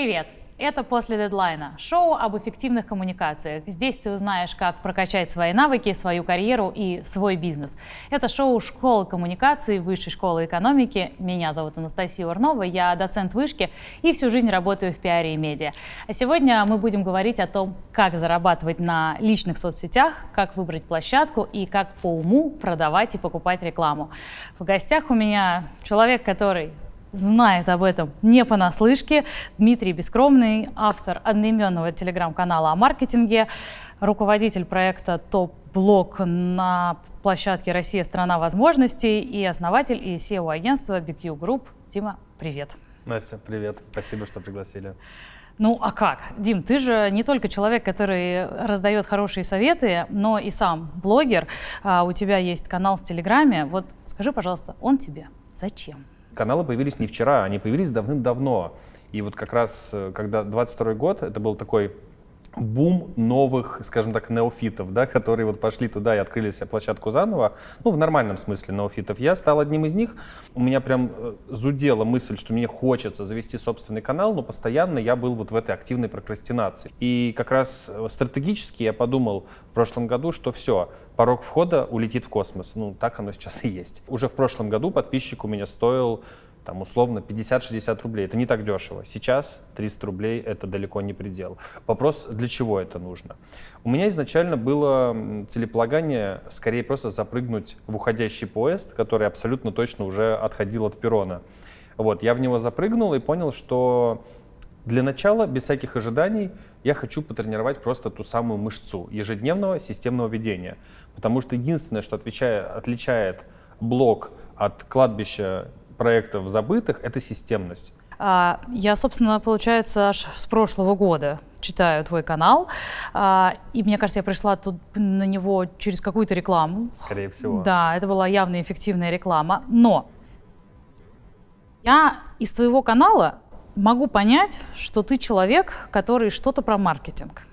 Привет! Это «После дедлайна» – шоу об эффективных коммуникациях. Здесь ты узнаешь, как прокачать свои навыки, свою карьеру и свой бизнес. Это шоу «Школа коммуникации» Высшей школы экономики. Меня зовут Анастасия Урнова, я доцент вышки и всю жизнь работаю в пиаре и медиа. А сегодня мы будем говорить о том, как зарабатывать на личных соцсетях, как выбрать площадку и как по уму продавать и покупать рекламу. В гостях у меня человек, который знает об этом не понаслышке. Дмитрий Бескромный, автор одноименного телеграм-канала о маркетинге, руководитель проекта «Топ-блог» на площадке «Россия – страна возможностей» и основатель и SEO агентства BQ Group. Дима, привет. Настя, привет. Спасибо, что пригласили. Ну а как? Дим, ты же не только человек, который раздает хорошие советы, но и сам блогер. А, у тебя есть канал в Телеграме. Вот скажи, пожалуйста, он тебе зачем? Каналы появились не вчера, они появились давным-давно. И вот как раз, э, когда 22 год, это был такой бум новых, скажем так, неофитов, да, которые вот пошли туда и открыли себе площадку заново, ну, в нормальном смысле неофитов. Я стал одним из них. У меня прям э, зудела мысль, что мне хочется завести собственный канал, но постоянно я был вот в этой активной прокрастинации. И как раз э, стратегически я подумал в прошлом году, что все, порог входа улетит в космос. Ну, так оно сейчас и есть. Уже в прошлом году подписчик у меня стоил там условно 50-60 рублей. Это не так дешево. Сейчас 300 рублей это далеко не предел. Вопрос, для чего это нужно? У меня изначально было целеполагание скорее просто запрыгнуть в уходящий поезд, который абсолютно точно уже отходил от перрона. Вот, я в него запрыгнул и понял, что для начала, без всяких ожиданий, я хочу потренировать просто ту самую мышцу ежедневного системного ведения. Потому что единственное, что отвечает, отличает блок от кладбища проектов забытых — это системность. А, я, собственно, получается, аж с прошлого года читаю твой канал, а, и мне кажется, я пришла тут на него через какую-то рекламу. Скорее всего. Да, это была явно эффективная реклама, но я из твоего канала могу понять, что ты человек, который что-то про маркетинг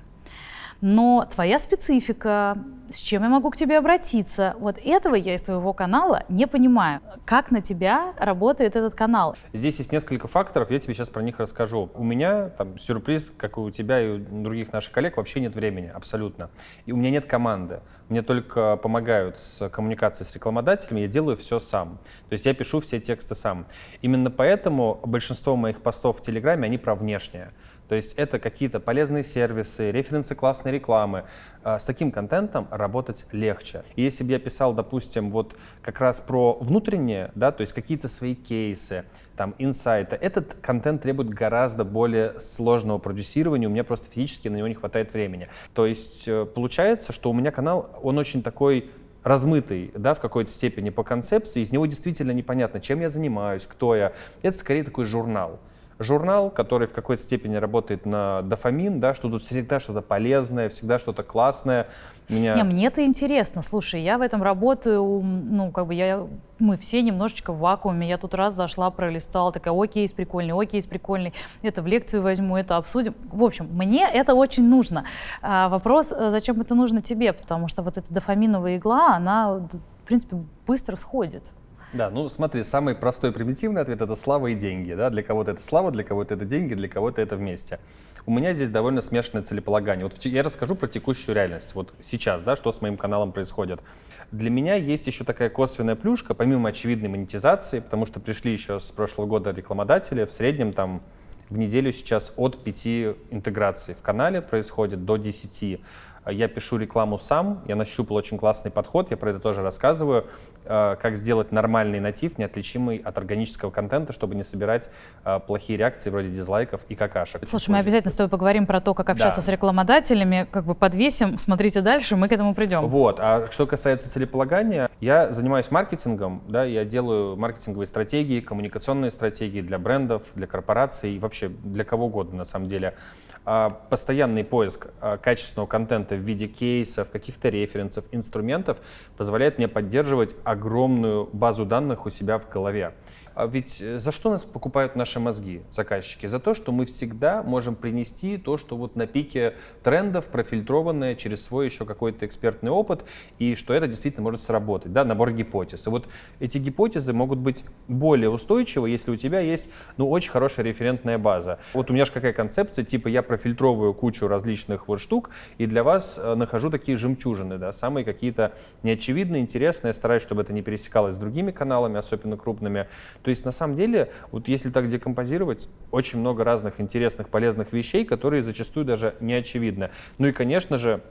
но твоя специфика, с чем я могу к тебе обратиться, вот этого я из твоего канала не понимаю. Как на тебя работает этот канал? Здесь есть несколько факторов, я тебе сейчас про них расскажу. У меня там сюрприз, как и у тебя и у других наших коллег, вообще нет времени, абсолютно. И у меня нет команды. Мне только помогают с коммуникацией с рекламодателями, я делаю все сам. То есть я пишу все тексты сам. Именно поэтому большинство моих постов в Телеграме, они про внешнее. То есть это какие-то полезные сервисы, референсы классной рекламы. А, с таким контентом работать легче. И если бы я писал, допустим, вот как раз про внутреннее, да, то есть какие-то свои кейсы, там, инсайты, этот контент требует гораздо более сложного продюсирования, у меня просто физически на него не хватает времени. То есть э, получается, что у меня канал, он очень такой размытый, да, в какой-то степени по концепции, из него действительно непонятно, чем я занимаюсь, кто я. Это скорее такой журнал журнал, который в какой-то степени работает на дофамин, да, что тут всегда что-то полезное, всегда что-то классное. Меня... Не, мне это интересно. Слушай, я в этом работаю, ну, как бы я, мы все немножечко в вакууме. Я тут раз зашла, пролистала, такая, окей, прикольный, окей, прикольный. Это в лекцию возьму, это обсудим. В общем, мне это очень нужно. А вопрос, э, зачем это нужно тебе? Потому что вот эта дофаминовая игла, она, в принципе, быстро сходит. Да, ну смотри, самый простой примитивный ответ это слава и деньги. Да? Для кого-то это слава, для кого-то это деньги, для кого-то это вместе. У меня здесь довольно смешанное целеполагание. Вот я расскажу про текущую реальность. Вот сейчас, да, что с моим каналом происходит. Для меня есть еще такая косвенная плюшка, помимо очевидной монетизации, потому что пришли еще с прошлого года рекламодатели, в среднем там в неделю сейчас от 5 интеграций в канале происходит до 10. Я пишу рекламу сам, я нащупал очень классный подход, я про это тоже рассказываю. Э, как сделать нормальный натив, неотличимый от органического контента, чтобы не собирать э, плохие реакции вроде дизлайков и какашек. Слушай, мы обязательно с тобой поговорим про то, как общаться да. с рекламодателями, как бы подвесим, смотрите дальше, мы к этому придем. Вот, а что касается целеполагания, я занимаюсь маркетингом, да, я делаю маркетинговые стратегии, коммуникационные стратегии для брендов, для корпораций вообще для кого угодно на самом деле. А, постоянный поиск а, качественного контента в виде кейсов, каких-то референсов, инструментов позволяет мне поддерживать огромную базу данных у себя в голове. А ведь э, за что нас покупают наши мозги, заказчики? За то, что мы всегда можем принести то, что вот на пике трендов, профильтрованное через свой еще какой-то экспертный опыт, и что это действительно может сработать, да, набор гипотез. И вот эти гипотезы могут быть более устойчивы, если у тебя есть, ну, очень хорошая референтная база. Вот у меня же какая концепция, типа я профильтровываю кучу различных вот штук, и для вас э, нахожу такие жемчужины, да, самые какие-то неочевидные, интересные, стараюсь, чтобы это не пересекалось с другими каналами, особенно крупными. То есть на самом деле, вот если так декомпозировать, очень много разных интересных, полезных вещей, которые зачастую даже не очевидны. Ну и, конечно же,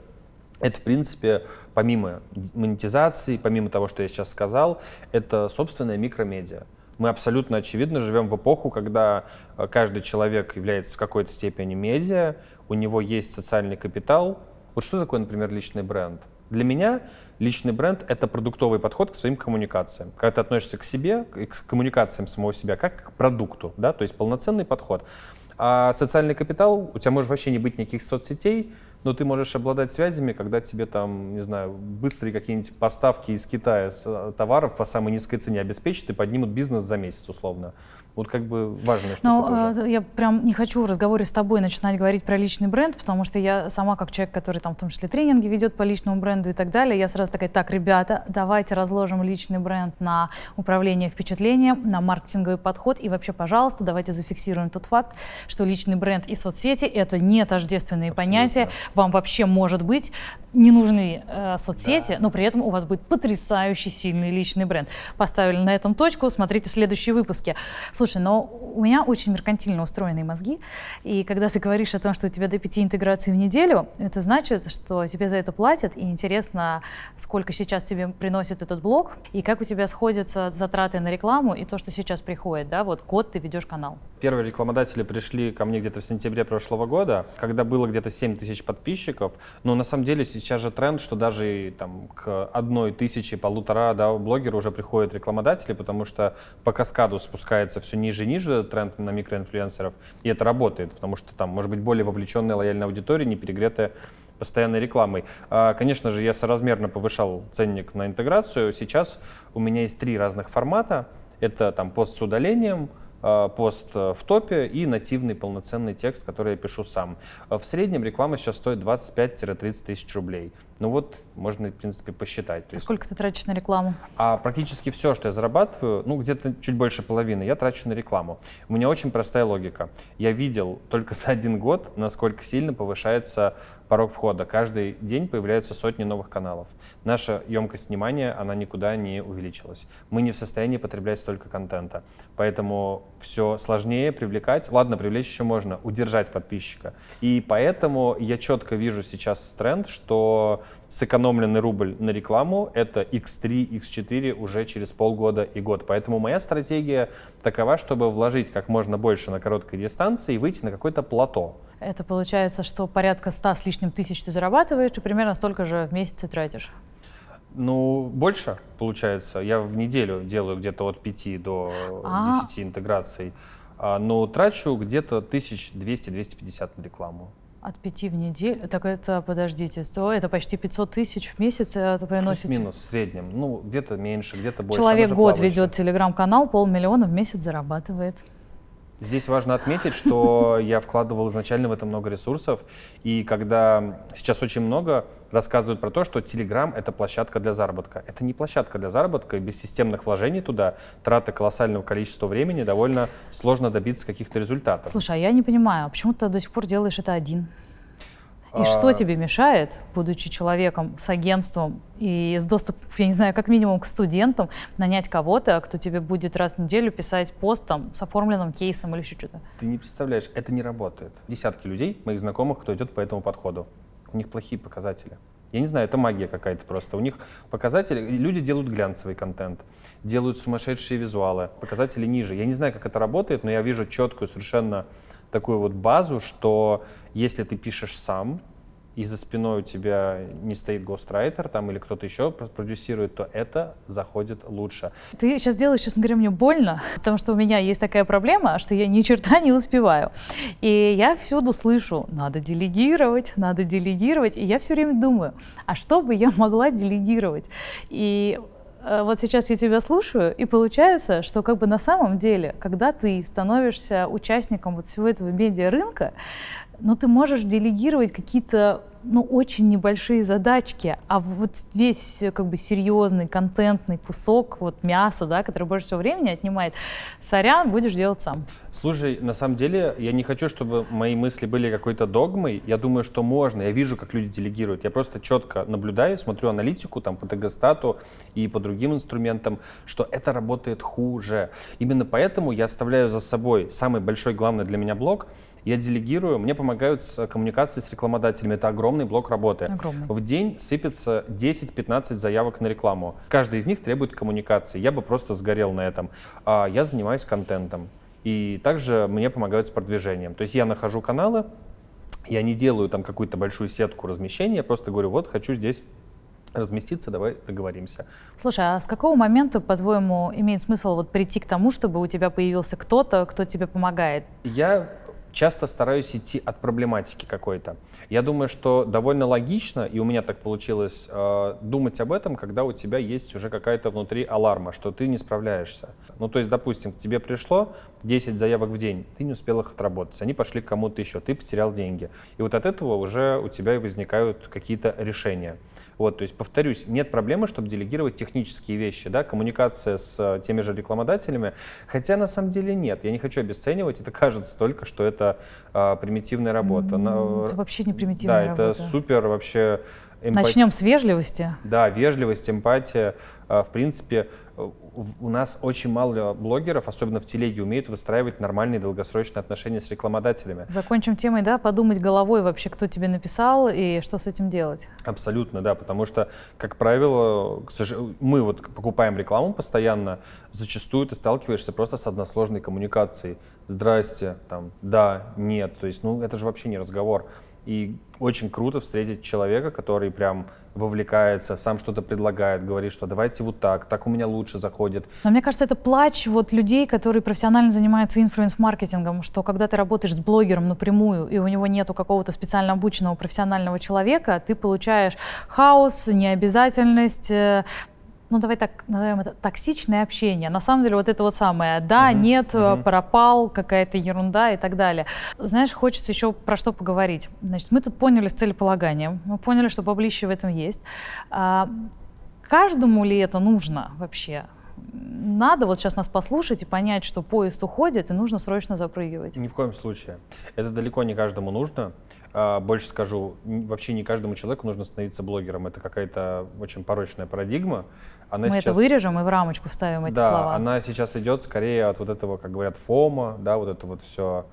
это, в принципе, помимо монетизации, помимо того, что я сейчас сказал, это собственная микромедиа. Мы абсолютно очевидно живем в эпоху, когда э, каждый человек является в какой-то степени медиа, у него есть социальный капитал. Вот что такое, например, личный бренд? Для меня личный бренд — это продуктовый подход к своим коммуникациям. Когда ты относишься к себе, к коммуникациям самого себя, как к продукту, да, то есть полноценный подход. А социальный капитал, у тебя может вообще не быть никаких соцсетей, но ты можешь обладать связями, когда тебе там, не знаю, быстрые какие-нибудь поставки из Китая э, товаров по самой низкой цене обеспечат и поднимут бизнес за месяц условно. Вот как бы важная штука Но, тоже. Я прям не хочу в разговоре с тобой начинать говорить про личный бренд, потому что я сама как человек, который там в том числе тренинги ведет по личному бренду и так далее, я сразу такая, так, ребята, давайте разложим личный бренд на управление впечатлением, на маркетинговый подход и вообще, пожалуйста, давайте зафиксируем тот факт, что личный бренд и соцсети — это не тождественные Абсолютно. понятия. Вам вообще, может быть, не нужны э, соцсети, да. но при этом у вас будет потрясающий сильный личный бренд. Поставили на этом точку, смотрите следующие выпуски. Слушай, но у меня очень меркантильно устроенные мозги, и когда ты говоришь о том, что у тебя до пяти интеграций в неделю, это значит, что тебе за это платят, и интересно, сколько сейчас тебе приносит этот блог, и как у тебя сходятся затраты на рекламу и то, что сейчас приходит, да, вот год ты ведешь канал. Первые рекламодатели пришли ко мне где-то в сентябре прошлого года, когда было где-то 7 тысяч подписчиков, но на самом деле сейчас же тренд, что даже там к одной тысячи, полутора да, блогера уже приходят рекламодатели, потому что по каскаду спускается все ниже и ниже тренд на микроинфлюенсеров, и это работает, потому что там может быть более вовлеченная лояльная аудитория, не перегретая постоянной рекламой. А, конечно же, я соразмерно повышал ценник на интеграцию. Сейчас у меня есть три разных формата. Это там пост с удалением, а, пост в топе и нативный полноценный текст, который я пишу сам. В среднем реклама сейчас стоит 25-30 тысяч рублей. Ну вот, можно, в принципе, посчитать. А сколько ты тратишь на рекламу? А практически все, что я зарабатываю, ну где-то чуть больше половины, я трачу на рекламу. У меня очень простая логика. Я видел только за один год, насколько сильно повышается порог входа. Каждый день появляются сотни новых каналов. Наша емкость внимания, она никуда не увеличилась. Мы не в состоянии потреблять столько контента. Поэтому все сложнее привлекать. Ладно, привлечь еще можно, удержать подписчика. И поэтому я четко вижу сейчас тренд, что сэкономленный рубль на рекламу — это x3, x4 уже через полгода и год. Поэтому моя стратегия такова, чтобы вложить как можно больше на короткой дистанции и выйти на какое-то плато. Это получается, что порядка 100 с лишним тысяч ты зарабатываешь и примерно столько же в месяц тратишь. Ну, больше, получается. Я в неделю делаю где-то от 5 до а 10 интеграций. А, но трачу где-то 1200-250 на рекламу. От пяти в неделю? Так это, подождите, то это почти 500 тысяч в месяц это приносит? минус в среднем. Ну, где-то меньше, где-то больше. Человек год плавающий. ведет телеграм-канал, полмиллиона в месяц зарабатывает. Здесь важно отметить, что я вкладывал изначально в это много ресурсов, и когда сейчас очень много рассказывают про то, что Telegram — это площадка для заработка. Это не площадка для заработка, без системных вложений туда, траты колоссального количества времени, довольно сложно добиться каких-то результатов. Слушай, а я не понимаю, почему ты до сих пор делаешь это один? И а... что тебе мешает, будучи человеком с агентством и с доступом, я не знаю, как минимум к студентам, нанять кого-то, кто тебе будет раз в неделю писать пост там, с оформленным кейсом или еще что-то? Ты не представляешь, это не работает. Десятки людей, моих знакомых, кто идет по этому подходу. У них плохие показатели. Я не знаю, это магия какая-то просто. У них показатели, люди делают глянцевый контент, делают сумасшедшие визуалы, показатели ниже. Я не знаю, как это работает, но я вижу четкую совершенно такую вот базу, что если ты пишешь сам, и за спиной у тебя не стоит гострайтер там или кто-то еще продюсирует, то это заходит лучше. Ты сейчас делаешь, честно говоря, мне больно, потому что у меня есть такая проблема, что я ни черта не успеваю. И я всюду слышу, надо делегировать, надо делегировать. И я все время думаю, а что бы я могла делегировать? И вот сейчас я тебя слушаю, и получается, что как бы на самом деле, когда ты становишься участником вот всего этого медиа-рынка, ну, ты можешь делегировать какие-то ну, очень небольшие задачки, а вот весь как бы серьезный контентный кусок, вот мясо, да, который больше всего времени отнимает, сорян, будешь делать сам. Слушай, на самом деле, я не хочу, чтобы мои мысли были какой-то догмой. Я думаю, что можно. Я вижу, как люди делегируют. Я просто четко наблюдаю, смотрю аналитику там по ТГ-стату и по другим инструментам, что это работает хуже. Именно поэтому я оставляю за собой самый большой, главный для меня блок — я делегирую, мне помогают с коммуникацией с рекламодателями. Это огромный блок работы. Огромный. В день сыпется 10-15 заявок на рекламу. Каждый из них требует коммуникации. Я бы просто сгорел на этом. А я занимаюсь контентом. И также мне помогают с продвижением. То есть я нахожу каналы, я не делаю там какую-то большую сетку размещения, я просто говорю, вот хочу здесь разместиться, давай договоримся. Слушай, а с какого момента, по-твоему, имеет смысл вот прийти к тому, чтобы у тебя появился кто-то, кто тебе помогает? Я часто стараюсь идти от проблематики какой-то. Я думаю, что довольно логично, и у меня так получилось, э, думать об этом, когда у тебя есть уже какая-то внутри аларма, что ты не справляешься. Ну, то есть, допустим, к тебе пришло 10 заявок в день, ты не успел их отработать, они пошли к кому-то еще, ты потерял деньги. И вот от этого уже у тебя и возникают какие-то решения. Вот, то есть, повторюсь, нет проблемы, чтобы делегировать технические вещи, да, коммуникация с э, теми же рекламодателями, хотя на самом деле нет, я не хочу обесценивать, это кажется только, что это а, примитивная работа. Это вообще не примитивная да, работа. Да, это супер вообще Эмпат... Начнем с вежливости. Да, вежливость, эмпатия. А, в принципе, у нас очень мало блогеров, особенно в телеге, умеют выстраивать нормальные долгосрочные отношения с рекламодателями. Закончим темой, да, подумать головой вообще, кто тебе написал и что с этим делать. Абсолютно, да, потому что, как правило, мы вот покупаем рекламу постоянно, зачастую ты сталкиваешься просто с односложной коммуникацией. Здрасте, там, да, нет, то есть, ну, это же вообще не разговор. И очень круто встретить человека, который прям вовлекается, сам что-то предлагает, говорит, что давайте вот так, так у меня лучше заходит. Но мне кажется, это плач вот людей, которые профессионально занимаются инфлюенс-маркетингом, что когда ты работаешь с блогером напрямую, и у него нету какого-то специально обученного профессионального человека, ты получаешь хаос, необязательность, э, ну давай так назовем это токсичное общение. На самом деле вот это вот самое, да, угу, нет, угу. пропал, какая-то ерунда и так далее. Знаешь, хочется еще про что поговорить. Значит, мы тут поняли с целеполаганием, мы поняли, что публище в этом есть. А, каждому ли это нужно вообще? надо вот сейчас нас послушать и понять, что поезд уходит, и нужно срочно запрыгивать. Ни в коем случае. Это далеко не каждому нужно. А, больше скажу, вообще не каждому человеку нужно становиться блогером. Это какая-то очень порочная парадигма. Она Мы сейчас... это вырежем и в рамочку вставим эти да, слова. она сейчас идет скорее от вот этого, как говорят, фома, да, вот это вот все.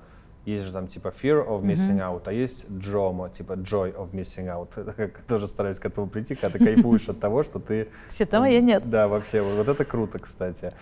Есть же там типа fear of missing mm-hmm. out, а есть JOMO, типа joy of missing out. Тоже стараюсь к этому прийти, когда ты кайфуешь от того, что ты... Все там, а я нет. Да, вообще, вот это круто, кстати.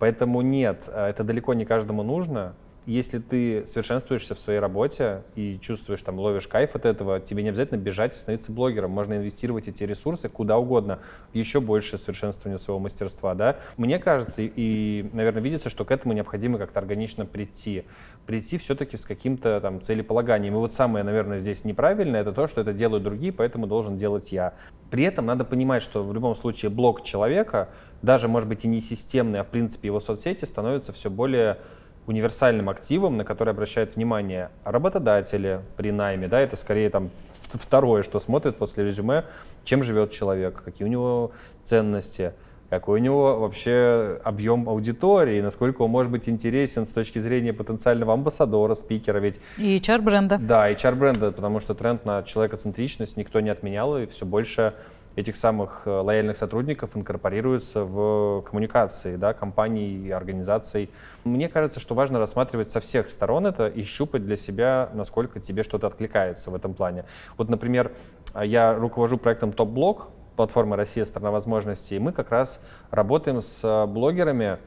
Поэтому нет, а, это далеко не каждому нужно если ты совершенствуешься в своей работе и чувствуешь, там, ловишь кайф от этого, тебе не обязательно бежать и становиться блогером. Можно инвестировать эти ресурсы куда угодно, еще большее совершенствование своего мастерства, да. Мне кажется, и наверное, видится, что к этому необходимо как-то органично прийти. Прийти все-таки с каким-то там целеполаганием. И вот самое, наверное, здесь неправильное, это то, что это делают другие, поэтому должен делать я. При этом надо понимать, что в любом случае блог человека, даже, может быть, и не системный, а в принципе его соцсети становятся все более универсальным активом, на который обращают внимание работодатели при найме, да, это скорее там второе, что смотрят после резюме, чем живет человек, какие у него ценности, какой у него вообще объем аудитории, насколько он может быть интересен с точки зрения потенциального амбассадора, спикера. Ведь, и HR-бренда. Да, HR-бренда, потому что тренд на человекоцентричность никто не отменял, и все больше этих самых э, лояльных сотрудников инкорпорируются в коммуникации да, компаний и организаций. Мне кажется, что важно рассматривать со всех сторон это и щупать для себя, насколько тебе что-то откликается в этом плане. Вот, например, я руковожу проектом Топ-блог, платформы «Россия. Страна возможностей», и мы как раз работаем с блогерами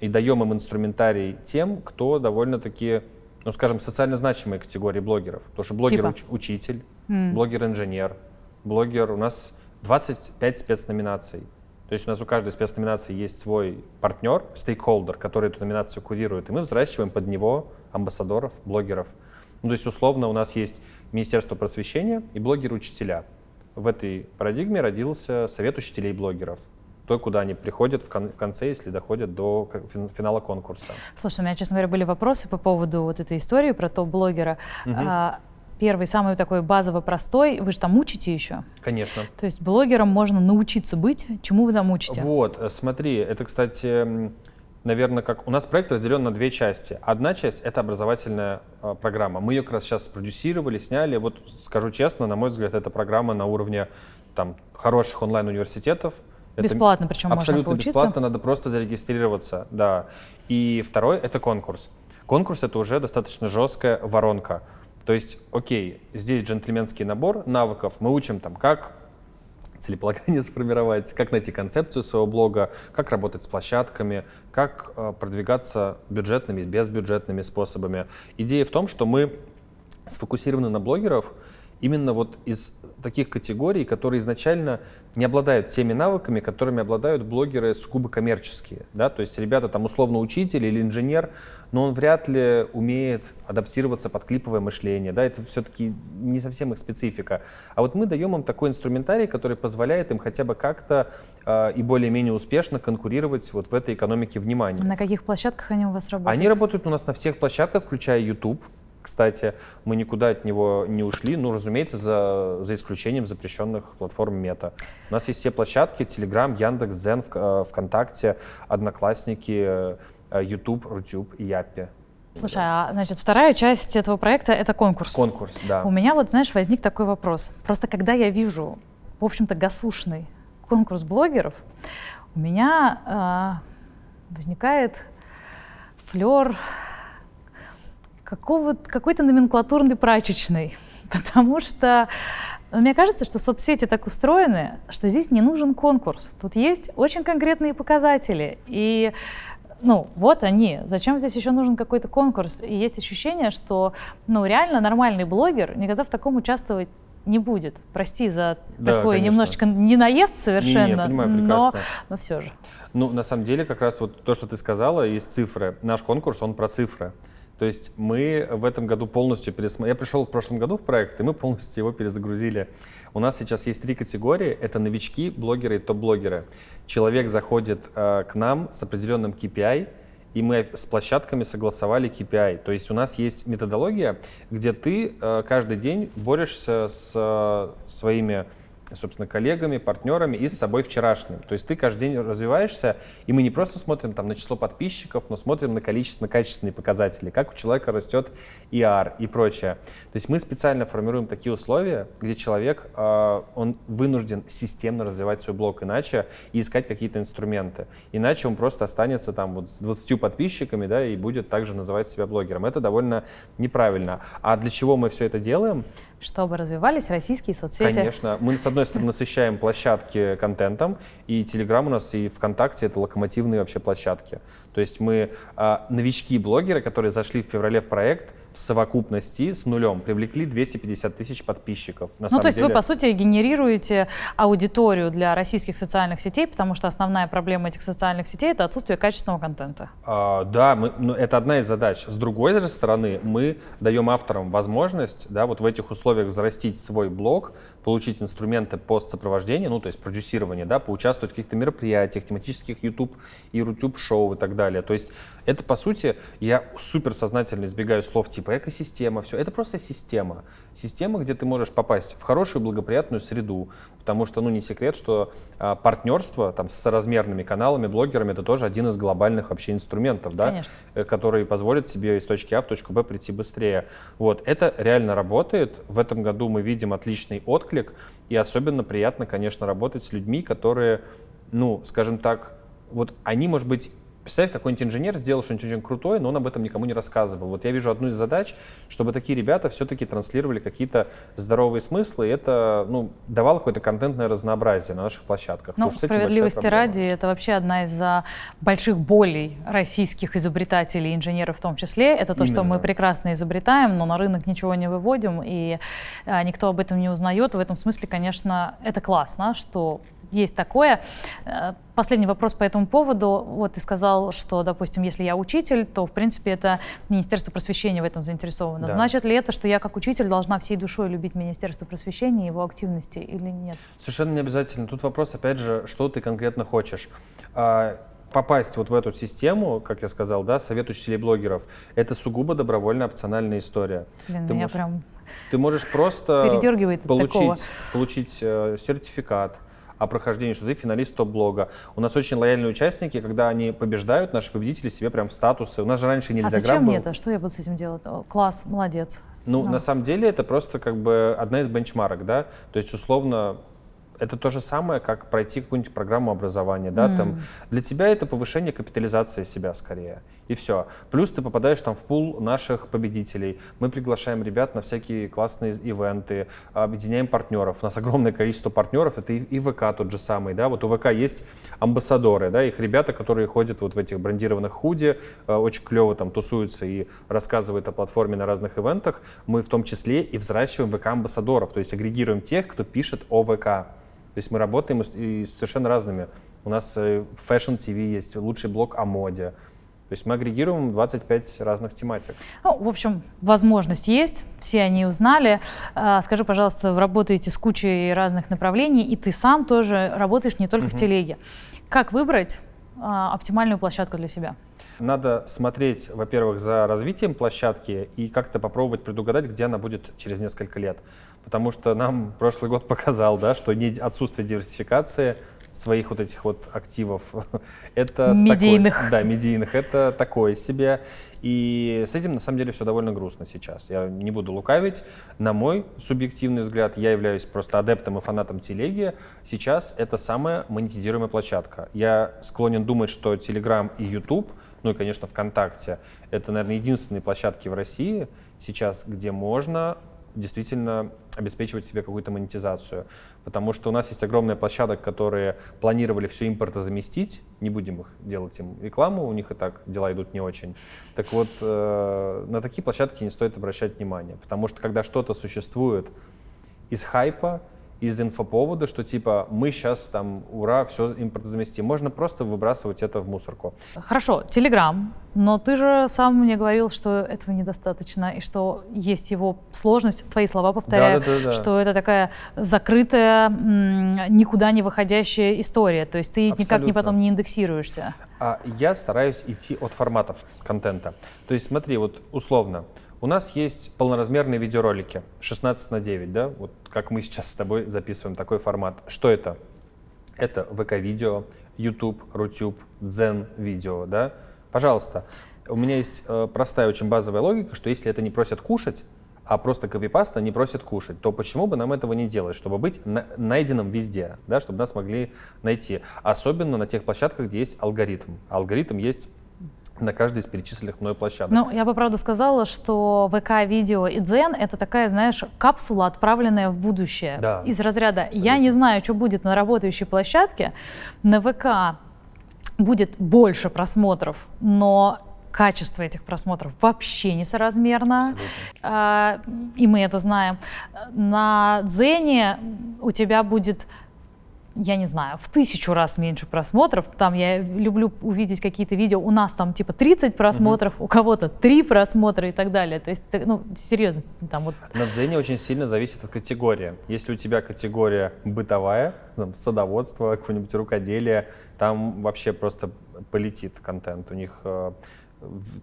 и даем им инструментарий тем, кто довольно-таки ну, скажем, социально значимые категории блогеров. Потому что блогер-учитель, типа? mm. блогер-инженер, блогер... У нас 25 спецноминаций. То есть у нас у каждой спецноминации есть свой партнер, стейкхолдер, который эту номинацию курирует, и мы взращиваем под него амбассадоров, блогеров. Ну, то есть условно у нас есть Министерство просвещения и блогеры-учителя. В этой парадигме родился Совет учителей-блогеров. то, куда они приходят в, кон- в конце, если доходят до финала конкурса. Слушай, у меня, честно говоря, были вопросы по поводу вот этой истории про топ-блогера. А, Первый, самый такой базовый, простой, вы же там учите еще. Конечно. То есть блогером можно научиться быть. Чему вы там учите? Вот, э, смотри, это, кстати, наверное, как у нас проект разделен на две части. Одна часть это образовательная э, программа. Мы ее как раз сейчас спродюсировали, сняли. Вот скажу честно, на мой взгляд, это программа на уровне там хороших онлайн-университетов. Это Бесплатно, причем можно Абсолютно поучиться. бесплатно, надо просто зарегистрироваться, да. И второй это конкурс. Конкурс это уже достаточно жесткая воронка. То есть, окей, здесь джентльменский набор навыков. Мы учим там, как целеполагание сформировать, как найти концепцию своего блога, как работать с площадками, как э, продвигаться бюджетными, безбюджетными способами. Идея в том, что мы сфокусированы на блогеров именно вот из таких категорий, которые изначально не обладают теми навыками, которыми обладают блогеры сугубо коммерческие. Да? То есть ребята там условно учитель или инженер, но он вряд ли умеет адаптироваться под клиповое мышление. Да? Это все-таки не совсем их специфика. А вот мы даем им такой инструментарий, который позволяет им хотя бы как-то э, и более-менее успешно конкурировать вот в этой экономике внимания. На каких площадках они у вас работают? Они работают у нас на всех площадках, включая YouTube. Кстати, мы никуда от него не ушли, ну, разумеется, за, за исключением запрещенных платформ Мета. У нас есть все площадки, Telegram, Яндекс, Дзен, э, ВКонтакте, Одноклассники, э, YouTube, Рутюб и Яппи. Слушай, а значит, вторая часть этого проекта это конкурс. Конкурс, да. У меня вот, знаешь, возник такой вопрос. Просто когда я вижу, в общем-то, гасушный конкурс блогеров, у меня а, возникает флер какой-то номенклатурный прачечный. Потому что ну, мне кажется, что соцсети так устроены, что здесь не нужен конкурс. Тут есть очень конкретные показатели. И ну, вот они. Зачем здесь еще нужен какой-то конкурс? И есть ощущение, что, ну, реально нормальный блогер никогда в таком участвовать не будет. Прости за Да, такой конечно. немножечко не наезд совершенно, Не-не, понимаю но, прекрасно. но все же. Ну, на самом деле, как раз вот то, что ты сказала, есть цифры. Наш конкурс, он про цифры. То есть мы в этом году полностью пересмотрели. Я пришел в прошлом году в проект, и мы полностью его перезагрузили. У нас сейчас есть три категории. Это новички, блогеры и топ-блогеры. Человек заходит э, к нам с определенным KPI, и мы с площадками согласовали KPI. То есть у нас есть методология, где ты э, каждый день борешься с э, своими собственно, коллегами, партнерами и с собой вчерашним. То есть ты каждый день развиваешься, и мы не просто смотрим там на число подписчиков, но смотрим на количественно-качественные показатели, как у человека растет ER и прочее. То есть мы специально формируем такие условия, где человек, э, он вынужден системно развивать свой блог иначе и искать какие-то инструменты. Иначе он просто останется там вот с 20 подписчиками, да, и будет также называть себя блогером. Это довольно неправильно. А для чего мы все это делаем? Чтобы развивались российские соцсети. Конечно. Мы, с одной стороны, насыщаем площадки контентом, и Telegram у нас, и ВКонтакте — это локомотивные вообще площадки. То есть мы а, новички-блогеры, которые зашли в феврале в проект, в совокупности с нулем привлекли 250 тысяч подписчиков. На Ну, самом то есть вы, деле- по сути, генерируете аудиторию для российских социальных сетей, потому что основная проблема этих социальных сетей — это отсутствие качественного контента. А, да, мы, ну, это одна из задач. С другой же стороны, мы даем авторам возможность да, вот в этих условиях взрастить свой блог, получить инструменты постсопровождения, ну, то есть продюсирование, да, поучаствовать в каких-то мероприятиях, тематических YouTube и YouTube шоу и так далее. То есть это, по сути, я супер сознательно избегаю слов типа экосистема, все. Это просто система. Система, где ты можешь попасть в хорошую благоприятную среду, потому что, ну, не секрет, что а, партнерство там с соразмерными каналами, блогерами, это тоже один из глобальных вообще инструментов, да, Конечно. э, который позволит себе из точки А в точку Б прийти быстрее. Вот, это реально работает. В этом году мы видим отличный отклик, и особенно приятно, конечно, работать с людьми, которые, ну, скажем так, вот они, может быть, Представь, какой-нибудь инженер сделал что-нибудь очень крутое, но он об этом никому не рассказывал. Вот я вижу одну из задач, чтобы такие ребята все-таки транслировали какие-то здоровые смыслы, и это ну, давало какое-то контентное разнообразие на наших площадках. Ну, справедливости ради, это вообще одна из а, больших болей российских изобретателей, инженеров в том числе. Это то, что мы Именно. прекрасно изобретаем, но на рынок ничего не выводим, и а, никто об этом не узнает. В этом смысле, конечно, это классно, что есть такое. Э, последний вопрос по этому поводу. Вот ты сказал, что, допустим, если я учитель, то, в принципе, это Министерство просвещения в этом заинтересовано. Да. Значит ли это, что я как учитель должна всей душой любить Министерство просвещения и его активности или нет? Совершенно не обязательно. Тут вопрос, опять же, что ты конкретно хочешь. А, попасть вот в эту систему, как я сказал, да, совет учителей-блогеров, это сугубо добровольно опциональная история. Блин, ты, можешь, прям ты можешь просто получить, получить э, сертификат, о прохождении, что ты финалист топ-блога. У нас очень лояльные участники, когда они побеждают, наши победители себе прям в статусы. У нас же раньше нельзя А зачем мне это? Что я буду с этим делать? Класс, молодец. Ну, да. на самом деле это просто как бы одна из бенчмарок, да, то есть условно это то же самое, как пройти какую-нибудь программу образования, да, mm. там для тебя это повышение капитализации себя скорее, и все. Плюс ты попадаешь там в пул наших победителей. Мы приглашаем ребят на всякие классные ивенты, объединяем партнеров. У нас огромное количество партнеров, это и, ВК тот же самый, да, вот у ВК есть амбассадоры, да, их ребята, которые ходят вот в этих брендированных худи, э, очень клево там тусуются и рассказывают о платформе на разных ивентах. Мы в том числе и взращиваем ВК-амбассадоров, то есть агрегируем тех, кто пишет о ВК. То есть мы работаем и с совершенно разными. У нас э, Fashion TV есть, лучший блог о моде. То есть мы агрегируем 25 разных тематик. Ну, в общем, возможность есть, все они узнали. А, скажи, пожалуйста, вы работаете с кучей разных направлений, и ты сам тоже работаешь не только угу. в телеге. Как выбрать оптимальную площадку для себя? Надо смотреть, во-первых, за развитием площадки и как-то попробовать предугадать, где она будет через несколько лет. Потому что нам прошлый год показал, да, что отсутствие диверсификации своих вот этих вот активов. это медийных. Такое, да, медийных. Это такое себе. И с этим на самом деле все довольно грустно сейчас. Я не буду лукавить. На мой субъективный взгляд, я являюсь просто адептом и фанатом телеги. Сейчас это самая монетизируемая площадка. Я склонен думать, что Telegram и YouTube, ну и, конечно, ВКонтакте, это, наверное, единственные площадки в России сейчас, где можно действительно обеспечивать себе какую-то монетизацию. Потому что у нас есть огромная площадок, которые планировали все импорта заместить. Не будем их делать им рекламу, у них и так дела идут не очень. Так вот, э, на такие площадки не стоит обращать внимание. Потому что когда что-то существует из хайпа, из инфоповода, что типа мы сейчас там, ура, все импортозаместим. Можно просто выбрасывать это в мусорку. Хорошо, Телеграм, но ты же сам мне говорил, что этого недостаточно, и что есть его сложность, твои слова повторяю, да, да, да, да. что это такая закрытая, никуда не выходящая история, то есть ты Абсолютно. никак не потом не индексируешься. А я стараюсь идти от форматов контента. То есть смотри, вот условно, у нас есть полноразмерные видеоролики 16 на 9, да, вот как мы сейчас с тобой записываем такой формат. Что это? Это ВК-видео, YouTube, Рутюб, Дзен-видео, да. Пожалуйста, у меня есть э, простая, очень базовая логика, что если это не просят кушать, а просто копипаста не просят кушать, то почему бы нам этого не делать, чтобы быть на, найденным везде, да, чтобы нас могли найти. Особенно на тех площадках, где есть алгоритм. Алгоритм есть на каждой из перечисленных мной площадок. Ну, я бы правда сказала, что ВК, видео и Дзен — это такая, знаешь, капсула, отправленная в будущее. Да. Из разряда Абсолютно. «я не знаю, что будет на работающей площадке», на ВК будет больше просмотров, но качество этих просмотров вообще несоразмерно. А, и мы это знаем. На Дзене у тебя будет я не знаю, в тысячу раз меньше просмотров. Там я люблю увидеть какие-то видео, у нас там типа 30 просмотров, mm-hmm. у кого-то 3 просмотра и так далее. То есть, ну, серьезно, там вот... На Дзене очень сильно зависит от категории. Если у тебя категория бытовая, там, садоводство, какое-нибудь рукоделие, там вообще просто полетит контент. У них э,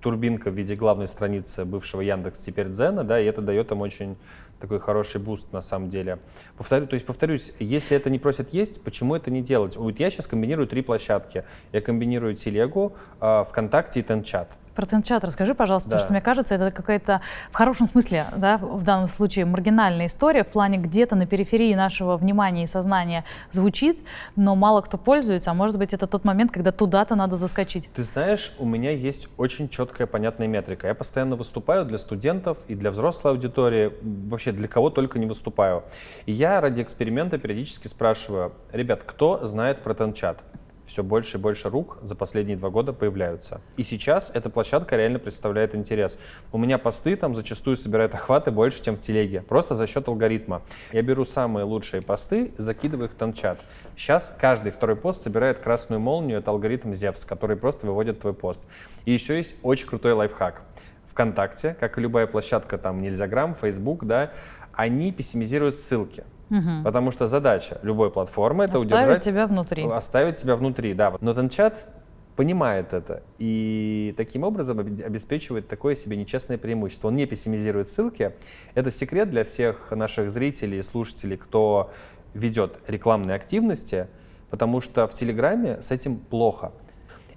турбинка в виде главной страницы бывшего Яндекс, теперь Дзена, да, и это дает им очень такой хороший буст на самом деле. Повторю, то есть повторюсь, если это не просят есть, почему это не делать? Вот я сейчас комбинирую три площадки. Я комбинирую Телегу, э, ВКонтакте и Тенчат. Про Тенчат расскажи, пожалуйста, да. потому что мне кажется, это какая-то в хорошем смысле, да, в данном случае маргинальная история в плане где-то на периферии нашего внимания и сознания звучит, но мало кто пользуется, а может быть это тот момент, когда туда-то надо заскочить. Ты знаешь, у меня есть очень четкая, понятная метрика. Я постоянно выступаю для студентов и для взрослой аудитории, вообще для кого только не выступаю. И я ради эксперимента периодически спрашиваю, ребят, кто знает про Тенчат? Все больше и больше рук за последние два года появляются. И сейчас эта площадка реально представляет интерес. У меня посты там зачастую собирают охваты больше, чем в телеге, просто за счет алгоритма. Я беру самые лучшие посты, закидываю их в танчат. Сейчас каждый второй пост собирает красную молнию, это алгоритм Zevs, который просто выводит твой пост. И еще есть очень крутой лайфхак. ВКонтакте, как и любая площадка, там, Нельзяграм, Facebook, да, они пессимизируют ссылки. Угу. Потому что задача любой платформы это оставить удержать... тебя внутри. Оставить тебя внутри, да. Но Тенчат понимает это и таким образом обеспечивает такое себе нечестное преимущество. Он не пессимизирует ссылки. Это секрет для всех наших зрителей и слушателей, кто ведет рекламные активности, потому что в Телеграме с этим плохо.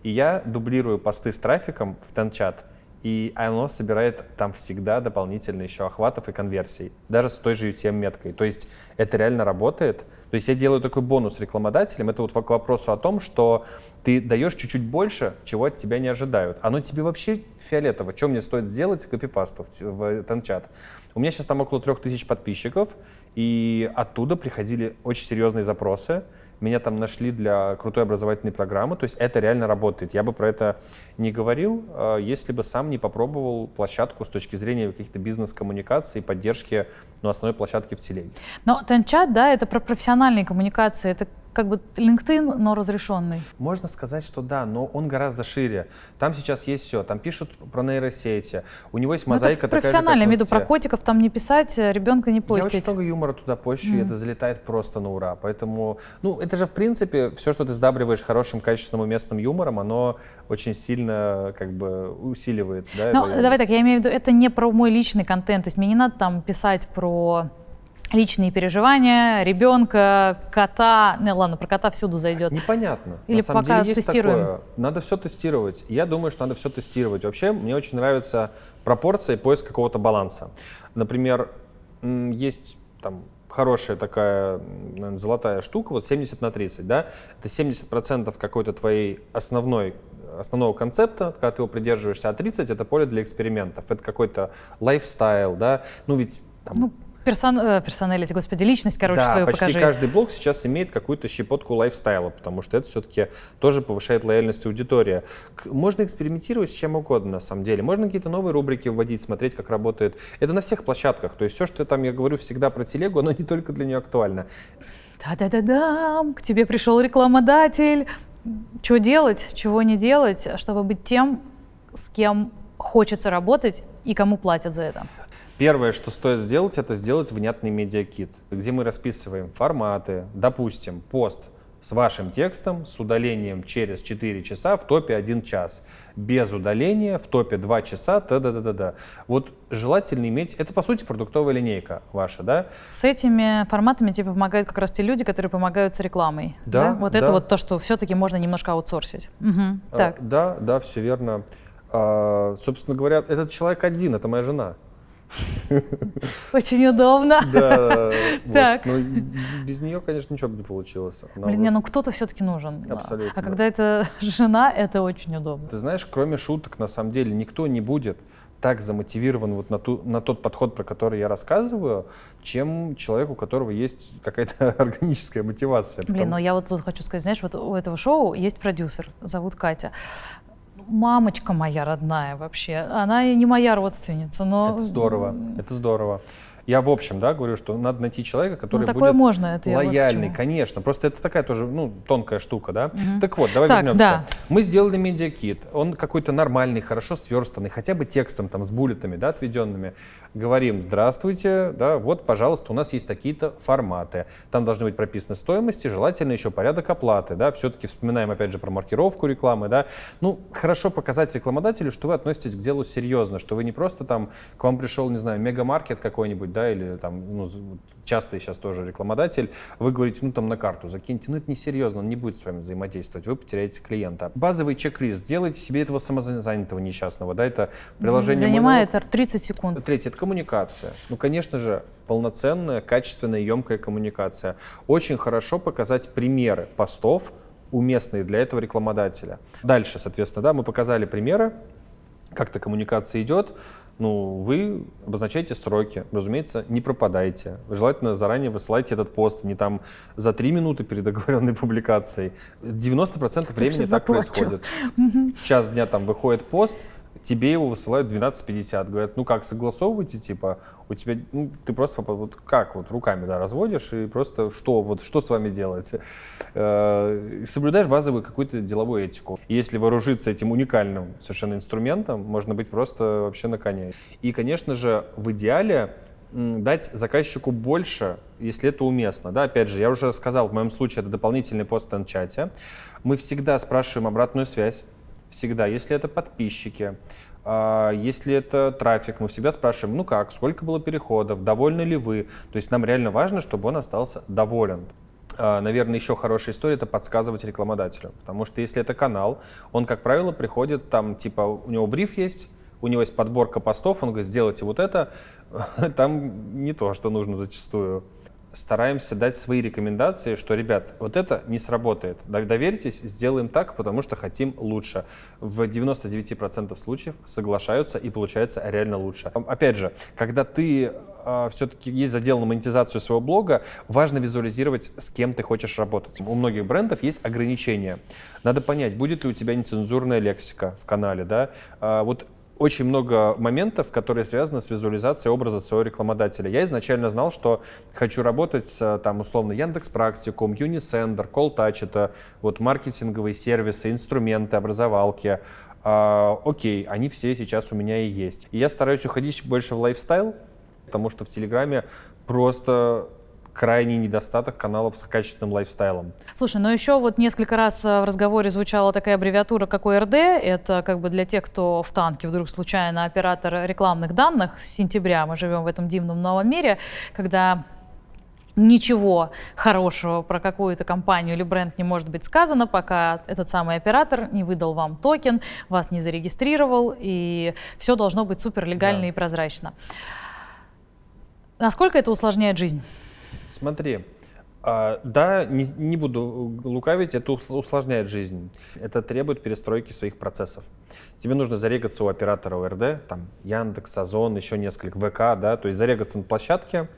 И я дублирую посты с трафиком в Тенчат, и оно собирает там всегда дополнительно еще охватов и конверсий, даже с той же UTM-меткой. То есть это реально работает. То есть я делаю такой бонус рекламодателям. Это вот к вопросу о том, что ты даешь чуть-чуть больше, чего от тебя не ожидают. Оно тебе вообще фиолетово. Что мне стоит сделать копипасту в, в Танчат? У меня сейчас там около трех тысяч подписчиков, и оттуда приходили очень серьезные запросы меня там нашли для крутой образовательной программы, то есть это реально работает. Я бы про это не говорил, а, если бы сам не попробовал площадку с точки зрения каких-то бизнес-коммуникаций, поддержки ну, основной площадки в телеге. Но Тенчат, да, это про профессиональные коммуникации, это как бы LinkedIn, но разрешенный. Можно сказать, что да, но он гораздо шире. Там сейчас есть все. Там пишут про нейросети. У него есть мозаика ну, профессионально, имею в виду про котиков там не писать, э, ребенка не постить. Я очень много юмора туда пощу, mm. и это залетает просто на ура. Поэтому, ну, это же в принципе все, что ты сдабриваешь хорошим, качественным местным юмором, оно очень сильно как бы усиливает. Да, ну, давай так, я имею в виду, это не про мой личный контент. То есть мне не надо там писать про личные переживания ребенка, кота. Не, ладно, про кота всюду зайдет. Непонятно. Или На самом пока деле есть тестируем. Такое. Надо все тестировать. Я думаю, что надо все тестировать. Вообще, мне очень нравится пропорция и поиск какого-то баланса. Например, есть там хорошая такая наверное, золотая штука, вот 70 на 30, да, это 70% какой-то твоей основной основного концепта, когда ты его придерживаешься, а 30 это поле для экспериментов, это какой-то лайфстайл, да, ну ведь там, ну, Персон, э, персоналити, господи, личность, короче, да, свою почти покажи. каждый блог сейчас имеет какую-то щепотку лайфстайла, потому что это все-таки тоже повышает лояльность аудитории. Можно экспериментировать с чем угодно, на самом деле. Можно какие-то новые рубрики вводить, смотреть, как работает. Это на всех площадках. То есть все, что там я говорю всегда про телегу, оно не только для нее актуально. Да-да-да-дам, к тебе пришел рекламодатель. Что делать, чего не делать, чтобы быть тем, с кем хочется работать и кому платят за это? Первое, что стоит сделать, это сделать внятный медиакит, где мы расписываем форматы, допустим, пост с вашим текстом, с удалением через 4 часа в топе 1 час, без удаления в топе 2 часа, т-да-да-да-да. Вот желательно иметь, это по сути продуктовая линейка ваша, да? С этими форматами тебе помогают как раз те люди, которые помогают с рекламой. Да, да? Вот да. это вот то, что все-таки можно немножко аутсорсить. Угу. А, так. Да, да, все верно. А, собственно говоря, этот человек один, это моя жена. Очень удобно. Да, так. Ну, без нее, конечно, ничего бы не получилось. Блин, не, ну кто-то все-таки нужен. Абсолютно. А когда это жена, это очень удобно. Ты знаешь, кроме шуток, на самом деле, никто не будет так замотивирован вот на, ту, на тот подход, про который я рассказываю, чем человек, у которого есть какая-то органическая мотивация. Блин, Потому... но я вот тут хочу сказать, знаешь, вот у этого шоу есть продюсер, зовут Катя мамочка моя родная вообще. Она и не моя родственница, но... Это здорово, это здорово. Я в общем, да, говорю, что надо найти человека, который ну, будет можно, это лояльный, вот конечно. Просто это такая тоже, ну, тонкая штука, да. Угу. Так вот, давай так, вернемся. Да. Мы сделали медиакит, он какой-то нормальный, хорошо сверстанный, хотя бы текстом там с буллетами, да, отведенными. Говорим, здравствуйте, да, вот, пожалуйста, у нас есть такие-то форматы. Там должны быть прописаны стоимости, желательно еще порядок оплаты, да. Все-таки вспоминаем опять же про маркировку рекламы, да. Ну, хорошо показать рекламодателю, что вы относитесь к делу серьезно, что вы не просто там к вам пришел, не знаю, мегамаркет какой-нибудь, да, или там ну, часто сейчас тоже рекламодатель, вы говорите, ну там на карту закиньте, ну это несерьезно, он не будет с вами взаимодействовать, вы потеряете клиента. Базовый чек-лист, сделайте себе этого самозанятого несчастного, да, это приложение Занимает монолог. 30 секунд. Третье, это коммуникация. Ну, конечно же, полноценная, качественная, емкая коммуникация. Очень хорошо показать примеры постов, уместные для этого рекламодателя. Дальше, соответственно, да, мы показали примеры, как-то коммуникация идет, ну, вы обозначаете сроки, разумеется, не пропадайте. Желательно заранее высылайте этот пост, не там за три минуты перед договоренной публикацией. 90% времени так происходит. В час дня там выходит пост, тебе его высылают 12.50. Говорят, ну как, согласовывайте, типа, у тебя, ну, ты просто вот как вот руками, да, разводишь и просто что, вот что с вами делать? Э, соблюдаешь базовую какую-то деловую этику. если вооружиться этим уникальным совершенно инструментом, можно быть просто вообще на коне. И, конечно же, в идеале дать заказчику больше, если это уместно. Да, опять же, я уже сказал, в моем случае это дополнительный пост в чате. Мы всегда спрашиваем обратную связь всегда, если это подписчики, а, если это трафик, мы всегда спрашиваем, ну как, сколько было переходов, довольны ли вы. То есть нам реально важно, чтобы он остался доволен. А, наверное, еще хорошая история это подсказывать рекламодателю. Потому что если это канал, он, как правило, приходит там, типа, у него бриф есть, у него есть подборка постов, он говорит, сделайте вот это, там не то, что нужно зачастую стараемся дать свои рекомендации, что, ребят, вот это не сработает. Доверьтесь, сделаем так, потому что хотим лучше. В 99% случаев соглашаются и получается реально лучше. Опять же, когда ты а, все-таки есть задел на монетизацию своего блога, важно визуализировать, с кем ты хочешь работать. У многих брендов есть ограничения. Надо понять, будет ли у тебя нецензурная лексика в канале, да? А, вот очень много моментов, которые связаны с визуализацией образа своего рекламодателя. Я изначально знал, что хочу работать с, там, условно, Яндекс Практикум, Unisender, Calltouch, это вот маркетинговые сервисы, инструменты, образовалки. А, окей, они все сейчас у меня и есть. И я стараюсь уходить больше в лайфстайл, потому что в Телеграме просто крайний недостаток каналов с качественным лайфстайлом. Слушай, но еще вот несколько раз э, в разговоре звучала такая аббревиатура, как ОРД. Это как бы для тех, кто в танке вдруг случайно оператор рекламных данных. С сентября мы живем в этом дивном новом мире, когда ничего хорошего про какую-то компанию или бренд не может быть сказано, пока этот самый оператор не выдал вам токен, вас не зарегистрировал, и все должно быть супер легально да. и прозрачно. Насколько это усложняет жизнь? Смотри, а, да, не, не буду лукавить, это усложняет жизнь. Это требует перестройки своих процессов. Тебе нужно зарегаться у оператора ОРД, там Яндекс, Озон, еще несколько, ВК, да, то есть зарегаться на площадке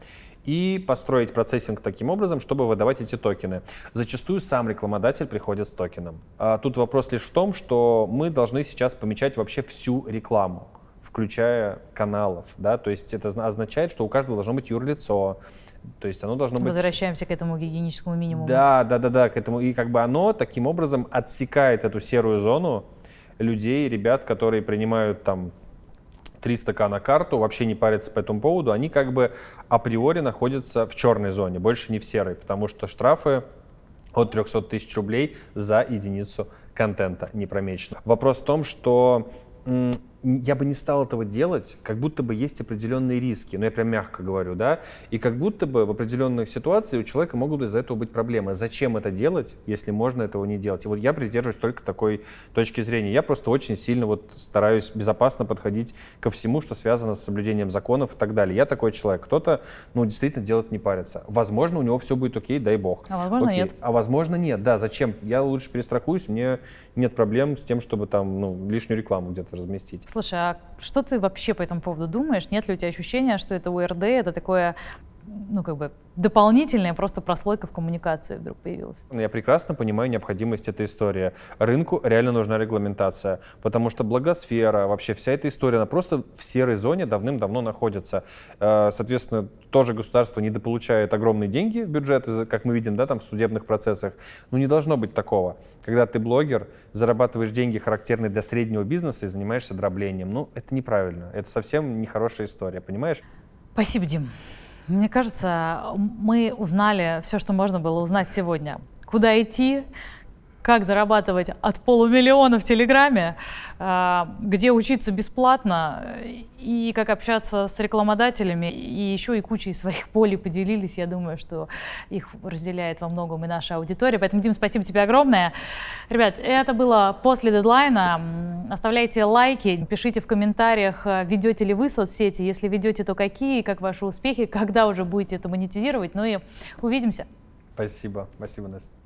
и построить процессинг таким образом, чтобы выдавать эти токены. Зачастую сам рекламодатель приходит с токеном. А тут вопрос лишь в том, что мы должны сейчас помечать вообще всю рекламу включая каналов, да, то есть это означает, что у каждого должно быть юрлицо, то есть оно должно быть... Возвращаемся к этому гигиеническому минимуму. Да, да, да, да, к этому. И как бы оно таким образом отсекает эту серую зону людей, ребят, которые принимают там 300к на карту, вообще не парятся по этому поводу, они как бы априори находятся в черной зоне, больше не в серой, потому что штрафы от 300 тысяч рублей за единицу контента не промечено. Вопрос в том, что я бы не стал этого делать, как будто бы есть определенные риски, но я прям мягко говорю, да, и как будто бы в определенных ситуациях у человека могут из-за этого быть проблемы. Зачем это делать, если можно этого не делать? И вот я придерживаюсь только такой точки зрения. Я просто очень сильно вот стараюсь безопасно подходить ко всему, что связано с соблюдением законов и так далее. Я такой человек. Кто-то, ну, действительно делать не парится. Возможно, у него все будет окей, дай бог. А возможно, окей. нет. А возможно, нет. Да, зачем? Я лучше перестрахуюсь, мне нет проблем с тем, чтобы там, ну, лишнюю рекламу где-то разместить. Слушай, а что ты вообще по этому поводу думаешь? Нет ли у тебя ощущения, что это УРД, это такое ну, как бы дополнительная просто прослойка в коммуникации вдруг появилась. Я прекрасно понимаю необходимость этой истории. Рынку реально нужна регламентация, потому что благосфера, вообще вся эта история, она просто в серой зоне давным-давно находится. Э, соответственно, тоже государство недополучает огромные деньги в бюджет, как мы видим, да, там в судебных процессах. Ну, не должно быть такого. Когда ты блогер, зарабатываешь деньги, характерные для среднего бизнеса, и занимаешься дроблением. Ну, это неправильно. Это совсем нехорошая история, понимаешь? Спасибо, Дим. Мне кажется, мы узнали все, что можно было узнать сегодня. Куда идти, как зарабатывать от полумиллиона в Телеграме, а, где учиться бесплатно и как общаться с рекламодателями, и еще и кучей своих полей поделились. Я думаю, что их разделяет во многом и наша аудитория. Поэтому, Дим, спасибо тебе огромное. Ребят, это было после дедлайна. Оставляйте лайки, пишите в комментариях, ведете ли вы соцсети. Если ведете, то какие, как ваши успехи, когда уже будете это монетизировать. Ну и увидимся. Спасибо. Спасибо, Настя.